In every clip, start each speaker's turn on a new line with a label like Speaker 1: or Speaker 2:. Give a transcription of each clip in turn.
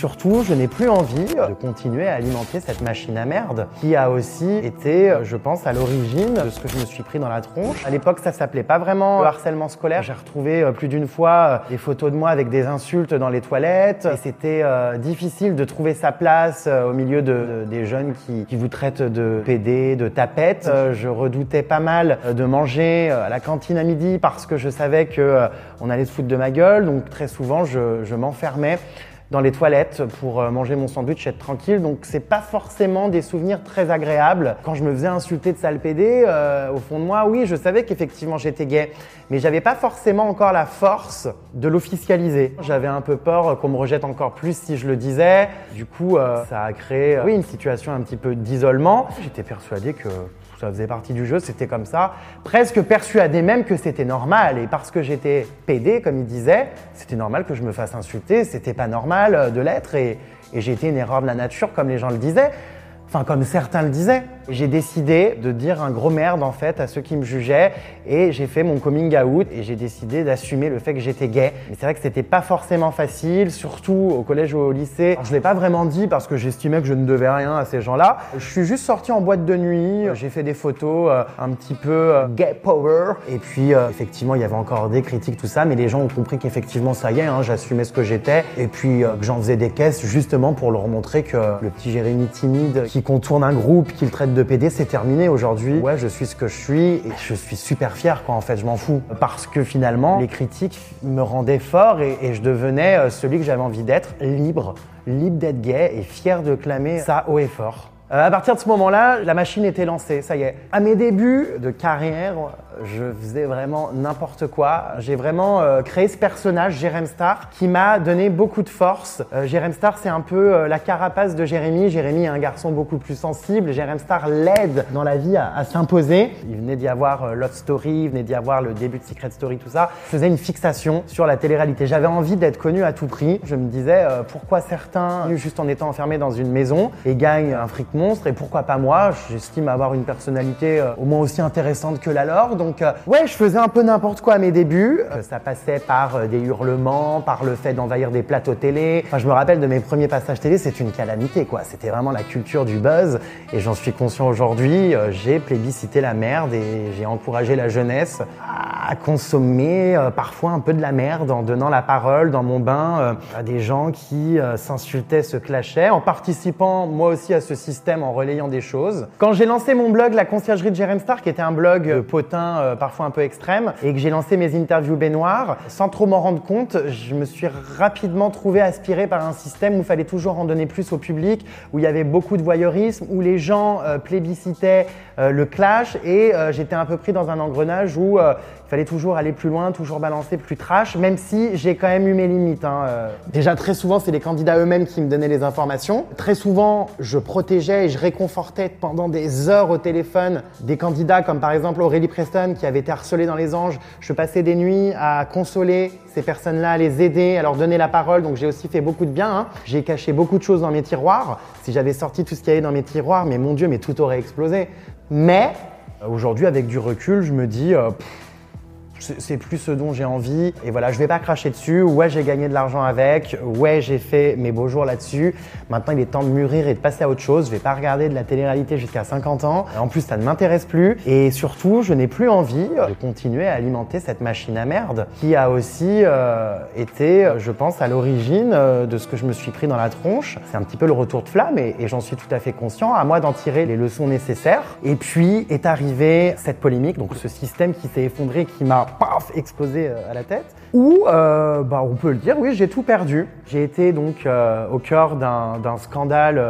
Speaker 1: Surtout, je n'ai plus envie de continuer à alimenter cette machine à merde qui a aussi été, je pense, à l'origine de ce que je me suis pris dans la tronche. À l'époque, ça s'appelait pas vraiment le harcèlement scolaire. J'ai retrouvé euh, plus d'une fois euh, des photos de moi avec des insultes dans les toilettes et c'était euh, difficile de trouver sa place au milieu de, des jeunes qui, qui, vous traitent de PD, de tapette. Je redoutais pas mal de manger à la cantine à midi parce que je savais que on allait se foutre de ma gueule. Donc très souvent, je, je m'enfermais dans les toilettes pour euh, manger mon sandwich être tranquille. Donc c'est pas forcément des souvenirs très agréables. Quand je me faisais insulter de sale PD, euh, au fond de moi, oui, je savais qu'effectivement j'étais gay, mais j'avais pas forcément encore la force de l'officialiser. J'avais un peu peur qu'on me rejette encore plus si je le disais. Du coup, euh, ça a créé oui, une situation un petit peu d'isolement. J'étais persuadé que ça faisait partie du jeu, c'était comme ça. Presque persuadé même que c'était normal. Et parce que j'étais pédé, comme il disait, c'était normal que je me fasse insulter, c'était pas normal euh, de l'être. Et, et j'ai été une erreur de la nature, comme les gens le disaient. Enfin, comme certains le disaient. J'ai décidé de dire un gros merde en fait à ceux qui me jugeaient et j'ai fait mon coming out et j'ai décidé d'assumer le fait que j'étais gay. Mais c'est vrai que c'était pas forcément facile, surtout au collège ou au lycée. Alors, je l'ai pas vraiment dit parce que j'estimais que je ne devais rien à ces gens-là. Je suis juste sorti en boîte de nuit, j'ai fait des photos euh, un petit peu euh, gay power et puis euh, effectivement il y avait encore des critiques tout ça, mais les gens ont compris qu'effectivement ça y est, hein, j'assumais ce que j'étais et puis que j'en faisais des caisses justement pour leur montrer que le petit Jérémy timide qui contourne un groupe, qui le traite de PD, c'est terminé aujourd'hui. Ouais, je suis ce que je suis et je suis super fier quoi en fait, je m'en fous. Parce que finalement, les critiques me rendaient fort et, et je devenais euh, celui que j'avais envie d'être, libre, libre d'être gay et fier de clamer ça haut et fort. Euh, à partir de ce moment-là, la machine était lancée, ça y est. À mes débuts de carrière, je faisais vraiment n'importe quoi. J'ai vraiment euh, créé ce personnage, Jérém Star, qui m'a donné beaucoup de force. Euh, Jérém Star, c'est un peu euh, la carapace de Jérémy. Jérémy est un garçon beaucoup plus sensible. Jérém Star l'aide dans la vie à, s'imposer. Il venait d'y avoir euh, Love Story, il venait d'y avoir le début de Secret Story, tout ça. Je faisais une fixation sur la télé-réalité. J'avais envie d'être connu à tout prix. Je me disais, pourquoi certains, juste en étant enfermés dans une maison, et gagnent un fric monstre et pourquoi pas moi? J'estime avoir une personnalité au moins aussi intéressante que la leur. Euh, ouais, je faisais un peu n'importe quoi à mes débuts. Euh, ça passait par des hurlements, par le fait d'envahir des plateaux télé. Enfin, je me rappelle de mes premiers passages télé, c'est une calamité quoi. C'était vraiment la culture du buzz et j'en suis conscient aujourd'hui. J'ai plébiscité la merde et j'ai encouragé la jeunesse à consommer parfois un peu de la merde en donnant la parole dans mon bain à des gens qui s'insultaient, se clashaient, en participant moi aussi à ce système en relayant des choses. Quand j'ai lancé mon blog La conciergerie de Jérém Star, qui était un blog potin euh, parfois un peu extrême, et que j'ai lancé mes interviews baignoires, sans trop m'en rendre compte, je me suis rapidement trouvé aspiré par un système où il fallait toujours en donner plus au public, où il y avait beaucoup de voyeurisme, où les gens euh, plébiscitaient euh, le clash, et j'étais un peu pris dans un engrenage où il fallait toujours aller plus loin, toujours balancer plus trash, même si j'ai quand même eu mes limites. Hein. Déjà très souvent, c'est les candidats eux-mêmes qui me donnaient les informations. Très souvent, je protégeais et je réconfortais pendant des heures au téléphone des candidats comme par exemple Aurélie Preston qui avait été harcelée dans les anges. Je passais des nuits à consoler ces personnes-là, à les aider, à leur donner la parole. Donc j'ai aussi fait beaucoup de bien. Hein. J'ai caché beaucoup de choses dans mes tiroirs. Si j'avais sorti tout ce qu'il y avait dans mes tiroirs, mais mon Dieu, mais tout aurait explosé. Mais aujourd'hui, avec du recul, je me dis, euh, c'est plus ce dont j'ai envie. Et voilà, je vais pas cracher dessus. Ouais, j'ai gagné de l'argent avec. Ouais, j'ai fait mes beaux jours là-dessus. Maintenant, il est temps de mûrir et de passer à autre chose. Je vais pas regarder de la télé-réalité jusqu'à 50 ans. En plus, ça ne m'intéresse plus. Et surtout, je n'ai plus envie de continuer à alimenter cette machine à merde qui a aussi euh, été, je pense, à l'origine euh, de ce que je me suis pris dans la tronche. C'est un petit peu le retour de flamme et, et j'en suis tout à fait conscient. À moi d'en tirer les leçons nécessaires. Et puis est arrivée cette polémique, donc ce système qui s'est effondré, qui m'a paf, explosé euh, à la tête. Ou, euh, bah, on peut le dire, oui, j'ai tout perdu. J'ai été donc euh, au cœur d'un scandale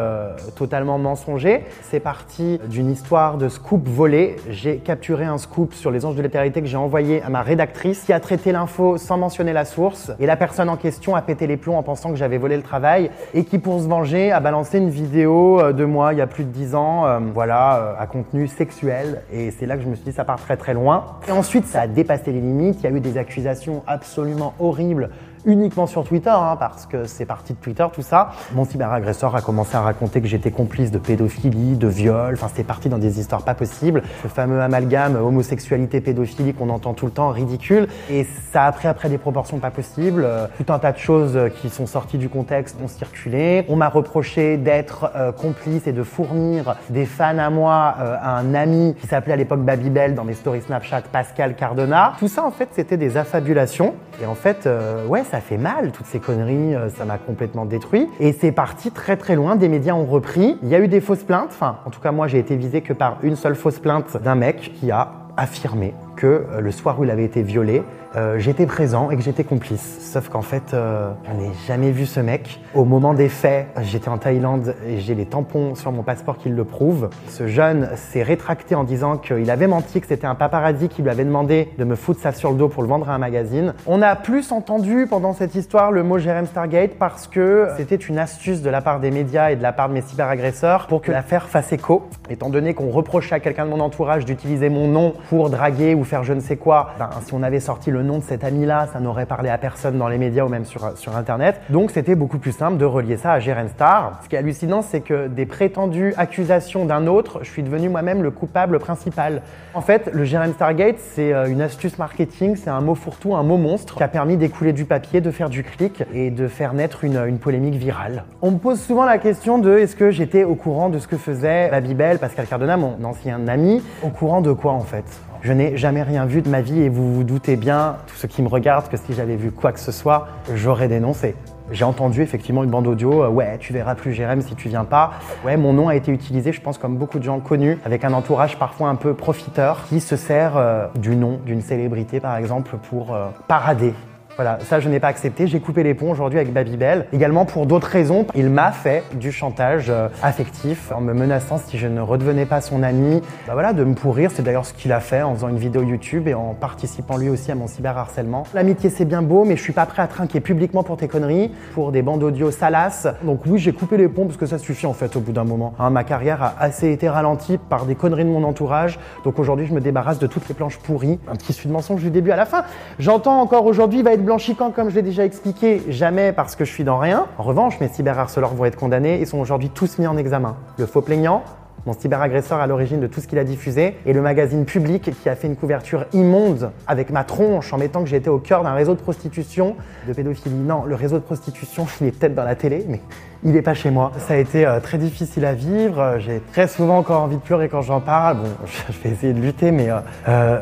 Speaker 1: totalement mensonger. C'est parti d'une histoire de scoop volé. J'ai capturé un scoop sur les anges de l'éternité que j'ai envoyé à ma rédactrice qui a traité l'info sans mentionner la source. Et la personne en question a pété les plombs en pensant que j'avais volé le travail et qui, pour se venger, a balancé une vidéo de moi il y a plus de 10 ans, voilà, à contenu sexuel. Et c'est là que je me suis dit, ça part très très loin. Et ensuite, ça a dépassé les limites. Il y a eu des accusations absolument horribles uniquement sur Twitter, hein, parce que c'est parti de Twitter, tout ça. Mon cyberagresseur a commencé à raconter que j'étais complice de pédophilie, de viol, enfin c'était parti dans des histoires pas possibles. Ce fameux amalgame homosexualité, pédophilie qu'on entend tout le temps, ridicule. Et ça a pris après des proportions pas possibles. Euh, Tout un tas de choses qui sont sorties du contexte ont circulé. On m'a reproché d'être euh, complice et de fournir des fans à moi euh, à un ami qui s'appelait à l'époque Babybel dans mes stories Snapchat, Pascal Cardona. Tout ça en fait c'était des affabulations. Et en fait, euh, ouais, ça fait mal, toutes ces conneries, euh, ça m'a complètement détruit. Et c'est parti très très loin, des médias ont repris. Il y a eu des fausses plaintes, enfin en tout cas moi j'ai été visé que par une seule fausse plainte d'un mec qui a affirmé que euh, le soir où il avait été violé, euh, j'étais présent et que j'étais complice. Sauf qu'en fait, euh, je jamais vu ce mec. Au moment des faits, j'étais en Thaïlande et j'ai les tampons sur mon passeport qui le prouvent. Ce jeune s'est rétracté en disant qu'il avait menti, que c'était un paparazzi qui lui avait demandé de me foutre ça sur le dos pour le vendre à un magazine. On a plus entendu pendant cette histoire le mot Jérém Stargate parce que c'était une astuce de la part des médias et de la part de mes cyberagresseurs pour que l'affaire fasse écho. Étant donné qu'on reprochait à quelqu'un de mon entourage d'utiliser mon nom pour draguer ou faire je ne sais quoi, ben, si on avait sorti le nom de cet ami-là, ça n'aurait parlé à personne dans les médias ou même sur, Internet. Donc c'était beaucoup plus simple de relier ça à Jérém Star. Ce qui est hallucinant, c'est que des prétendues accusations d'un autre, je suis devenu moi-même le coupable principal. En fait, le Jérém Stargate, c'est euh, une astuce marketing, c'est un mot fourre-tout, un mot monstre qui a permis d'écouler du papier, de faire du clic et de faire naître une, une polémique virale. On me pose souvent la question de est-ce que j'étais au courant de ce que faisait Babybel, Pascal Cardona, mon ancien ami, au courant de quoi en fait? Je n'ai jamais rien vu de ma vie et vous vous doutez bien, tous ceux qui me regardent, que si j'avais vu quoi que ce soit, j'aurais dénoncé. J'ai entendu effectivement une bande audio, euh, ouais, tu verras plus Jérém si tu viens pas. Ouais, mon nom a été utilisé, je pense, comme beaucoup de gens connus, avec un entourage parfois un peu profiteur, qui se sert euh, du nom d'une célébrité, par exemple, pour euh, parader voilà, ça je n'ai pas accepté. J'ai coupé les ponts aujourd'hui avec Babybel. Également pour d'autres raisons, il m'a fait du chantage euh, affectif en me menaçant si je ne redevenais pas son ami, bah voilà, de me pourrir. C'est d'ailleurs ce qu'il a fait en faisant une vidéo YouTube et en participant lui aussi à mon cyberharcèlement. L'amitié c'est bien beau, mais je suis pas prêt à trinquer publiquement pour tes conneries, pour des bandes audio salaces. Donc oui, j'ai coupé les ponts parce que ça suffit en fait au bout d'un moment. Hein, ma carrière a assez été ralentie par des conneries de mon entourage. Donc aujourd'hui, je me débarrasse de toutes les planches pourries. Un petit suite de mensonge du début à la fin. J'entends encore aujourd'hui, va être blanchi quand, comme je l'ai déjà expliqué, jamais parce que je suis dans rien. En revanche, mes cyberharceleurs vont être condamnés et sont aujourd'hui tous mis en examen. Le faux plaignant, mon cyberagresseur à l'origine de tout ce qu'il a diffusé, et le magazine Public qui a fait une couverture immonde avec ma tronche en mettant que j'étais au cœur d'un réseau de prostitution, de pédophilie. Non, le réseau de prostitution, il est peut-être dans la télé, mais il n'est pas chez moi. Ça a été euh, très difficile à vivre. Euh, J'ai très souvent encore envie de pleurer quand j'en parle. Bon, je vais essayer de lutter, mais euh,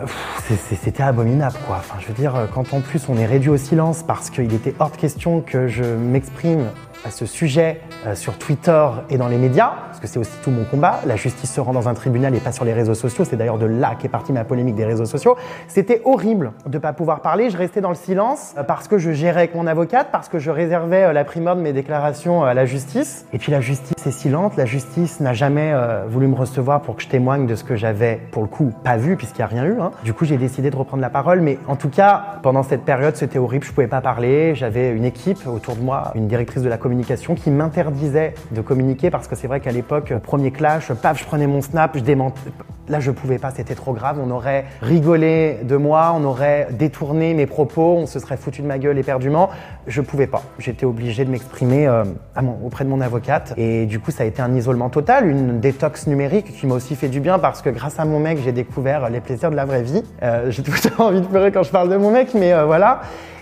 Speaker 1: c'était abominable, quoi. Enfin, je veux dire, quand en plus on est réduit au silence parce qu'il était hors de question que je m'exprime ce sujet euh, sur Twitter et dans les médias, parce que c'est aussi tout mon combat. La justice se rend dans un tribunal et pas sur les réseaux sociaux. C'est d'ailleurs de là qu'est partie ma polémique des réseaux sociaux. C'était horrible de pas pouvoir parler. Je restais dans le silence euh, parce que je gérais avec mon avocate, parce que je réservais euh, la primeur de mes déclarations à la justice. Et puis la justice est silente. La justice n'a jamais voulu me recevoir pour que je témoigne de ce que j'avais, pour le coup, pas vu puisqu'il n'y a rien eu. hein. Du coup, j'ai décidé de reprendre la parole. Mais en tout cas, pendant cette période, c'était horrible. Je pouvais pas parler. J'avais une équipe autour de moi, une directrice de la qui m'interdisait de communiquer parce que c'est vrai qu'à l'époque, premier clash, paf, je prenais mon snap, je démentais. Là, je pouvais pas, c'était trop grave. On aurait rigolé de moi, on aurait détourné mes propos, on se serait foutu de ma gueule éperdument. Je pouvais pas. J'étais obligé de m'exprimer euh, auprès de mon avocate. Et du coup, ça a été un isolement total, une détox numérique qui m'a aussi fait du bien parce que grâce à mon mec, j'ai découvert les plaisirs de la vraie vie. Euh, j'ai temps envie de pleurer quand je parle de mon mec, mais euh, voilà.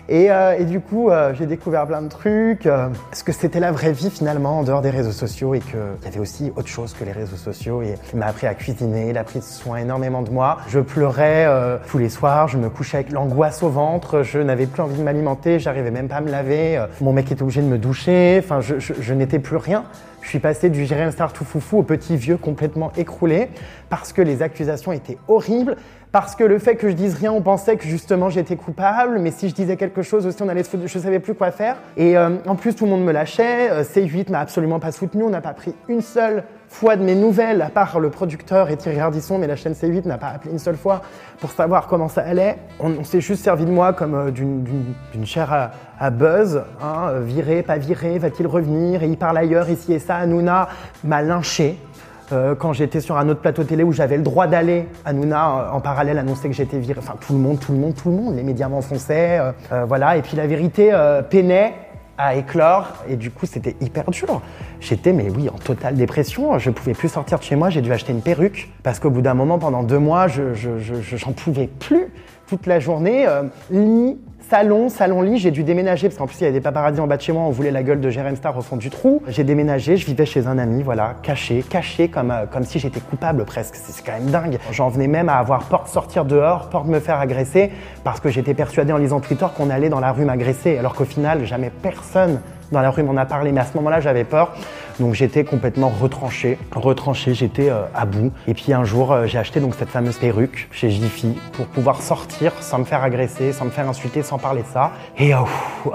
Speaker 1: Et, euh, et du coup, euh, j'ai découvert plein de trucs. euh, ce que c'était la vraie vie finalement en dehors des réseaux sociaux et qu'il y avait aussi autre chose que les réseaux sociaux. Et il m'a appris à cuisiner, il a pris soin énormément de moi. Je pleurais euh, tous les soirs, je me couchais avec l'angoisse au ventre, je n'avais plus envie de m'alimenter, j'arrivais même pas à me laver. mon mec était obligé de me doucher, enfin, je n'étais plus rien. Je suis passé du Jérém Star tout foufou au petit vieux complètement écroulé parce que les accusations étaient horribles, parce que le fait que je dise rien, on pensait que justement j'étais coupable, mais si je disais quelque chose aussi, on allait se foutre, je savais plus quoi faire. Et euh, en plus, tout le monde me lâchait. Euh, C8 m'a absolument pas soutenu, on n'a pas pris une seule fois de mes nouvelles, à part le producteur et Thierry Ardisson, mais la chaîne C8 n'a pas appelé une seule fois pour savoir comment ça allait. On, s'est juste servi de moi comme euh, d'une- chair à, à buzz, hein, euh, viré, pas viré, va-t-il revenir, et il parle ailleurs, ici et ça. Hanouna m'a lynché. Euh, quand j'étais sur un autre plateau télé où j'avais le droit d'aller, Hanouna en parallèle annonçait que j'étais viré. Enfin, tout le monde, tout le monde, tout le monde. Les médias m'enfonçaient. voilà. Et puis la vérité peinait à éclore. Et du coup c'était hyper dur. J'étais mais oui en totale dépression, je pouvais plus sortir de chez moi, j'ai dû acheter une perruque. Parce qu'au bout d'un moment pendant deux mois je j'en pouvais plus toute la journée, euh, lit, salon, salon-lit, j'ai dû déménager parce qu'en plus il y avait des paparazzis en bas de chez moi, on voulait la gueule de Jérém Star au fond du trou. J'ai déménagé, je vivais chez un ami, voilà, caché, caché comme, euh, comme si j'étais coupable presque, c'est quand même dingue. J'en venais même à avoir peur de sortir dehors, peur de me faire agresser parce que j'étais persuadé en lisant Twitter qu'on allait dans la rue m'agresser alors qu'au final jamais personne dans la rue m'en a parlé, mais à ce moment-là, j'avais peur. Donc j'étais complètement retranché, retranché, j'étais euh, à bout. Et puis un jour, euh, j'ai acheté donc cette fameuse perruque chez Jiffy pour pouvoir sortir sans me faire agresser, sans me faire insulter, sans parler de ça. Et euh,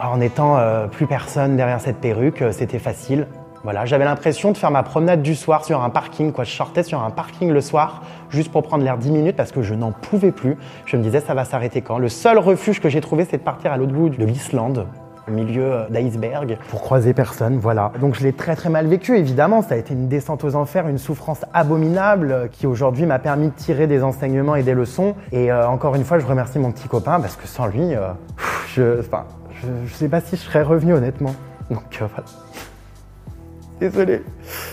Speaker 1: en étant plus personne derrière cette perruque, c'était facile. Voilà, j'avais l'impression de faire ma promenade du soir sur un parking. Quoi. Je sortais sur un parking le soir juste pour prendre l'air 10 minutes parce que je n'en pouvais plus. Je me disais, ça va s'arrêter quand? Le seul refuge que j'ai trouvé, c'est de partir à l'autre bout de l'Islande milieu d'iceberg pour croiser personne, voilà. Donc je l'ai très très mal vécu évidemment, ça a été une descente aux enfers, une souffrance abominable qui aujourd'hui m'a permis de tirer des enseignements et des leçons. Et euh, encore une fois, je remercie mon petit copain parce que sans lui, euh, je, enfin, je, sais pas si je serais revenu honnêtement. Donc euh, voilà. Désolé.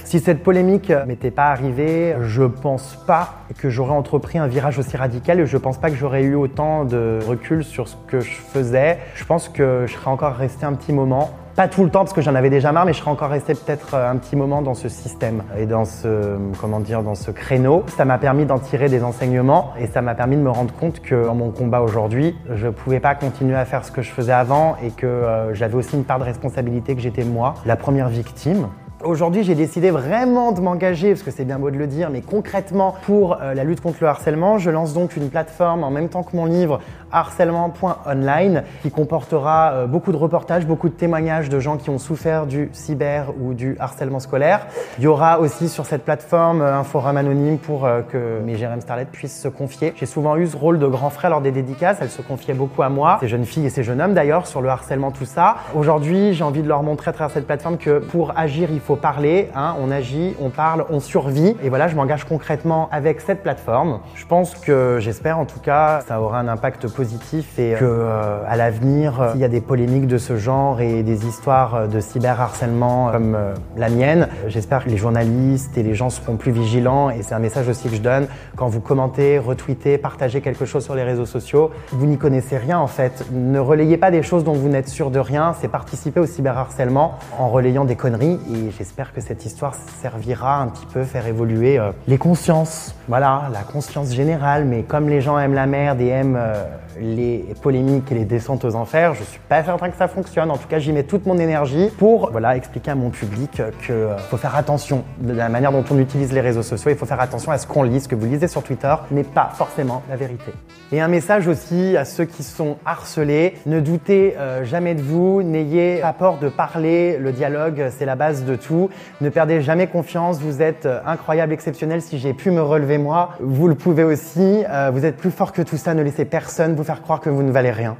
Speaker 1: Si cette polémique m'était pas arrivée, je pense pas que j'aurais entrepris un virage aussi radical et je pense pas que j'aurais eu autant de recul sur ce que je faisais. Je pense que je serais encore resté un petit moment pas tout le temps parce que j'en avais déjà marre, mais je serais encore resté peut-être euh, un petit moment dans ce système et dans ce, comment dire, dans ce créneau. Ça m'a permis d'en tirer des enseignements et ça m'a permis de me rendre compte que dans mon combat aujourd'hui, je pouvais pas continuer à faire ce que je faisais avant et que euh, j'avais aussi une part de responsabilité que j'étais moi, la première victime. Aujourd'hui, j'ai décidé vraiment de m'engager, parce que c'est bien beau de le dire, mais concrètement pour euh, la lutte contre le harcèlement. Je lance donc une plateforme en même temps que mon livre harcèlement.online qui comportera euh, beaucoup de reportages, beaucoup de témoignages de gens qui ont souffert du cyber ou du harcèlement scolaire. Il y aura aussi sur cette plateforme euh, un forum anonyme pour que mes Jérém Starlet puissent se confier. J'ai souvent eu ce rôle de grand frère lors des dédicaces, elles se confiaient beaucoup à moi, ces jeunes filles et ces jeunes hommes d'ailleurs, sur le harcèlement, tout ça. Aujourd'hui, j'ai envie de leur montrer à travers cette plateforme que pour agir, il faut parler, hein, on agit, on parle, on survit. Et voilà, je m'engage concrètement avec cette plateforme. Je pense que, j'espère en tout cas, ça aura un impact positif et que euh, à l'avenir, euh, s'il y a des polémiques de ce genre et des histoires euh, de cyberharcèlement comme la mienne, j'espère que les journalistes et les gens seront plus vigilants. Et c'est un message aussi que je donne quand vous commentez, retweetez, partagez quelque chose sur les réseaux sociaux. Vous n'y connaissez rien en fait. Ne relayez pas des choses dont vous n'êtes sûr de rien. C'est participer au cyberharcèlement en relayant des conneries. J'espère que cette histoire servira un petit peu faire évoluer euh, les consciences. Voilà, la conscience générale, mais comme les gens aiment la merde et aiment euh, les polémiques et les descentes aux enfers, je suis pas certain que ça fonctionne. En tout cas, j'y mets toute mon énergie pour voilà, expliquer à mon public qu'il euh, faut faire attention de la manière dont on utilise les réseaux sociaux. Il faut faire attention à ce qu'on lit, ce que vous lisez sur Twitter n'est pas forcément la vérité. Et un message aussi à ceux qui sont harcelés, ne doutez jamais de vous, n'ayez pas peur de parler, le dialogue c'est la base de tout. Ne perdez jamais confiance, vous êtes euh, incroyable, exceptionnel. Si j'ai pu me relever moi, vous le pouvez aussi. Euh, vous êtes plus fort que tout ça, ne laissez personne vous faire croire que vous ne valez rien.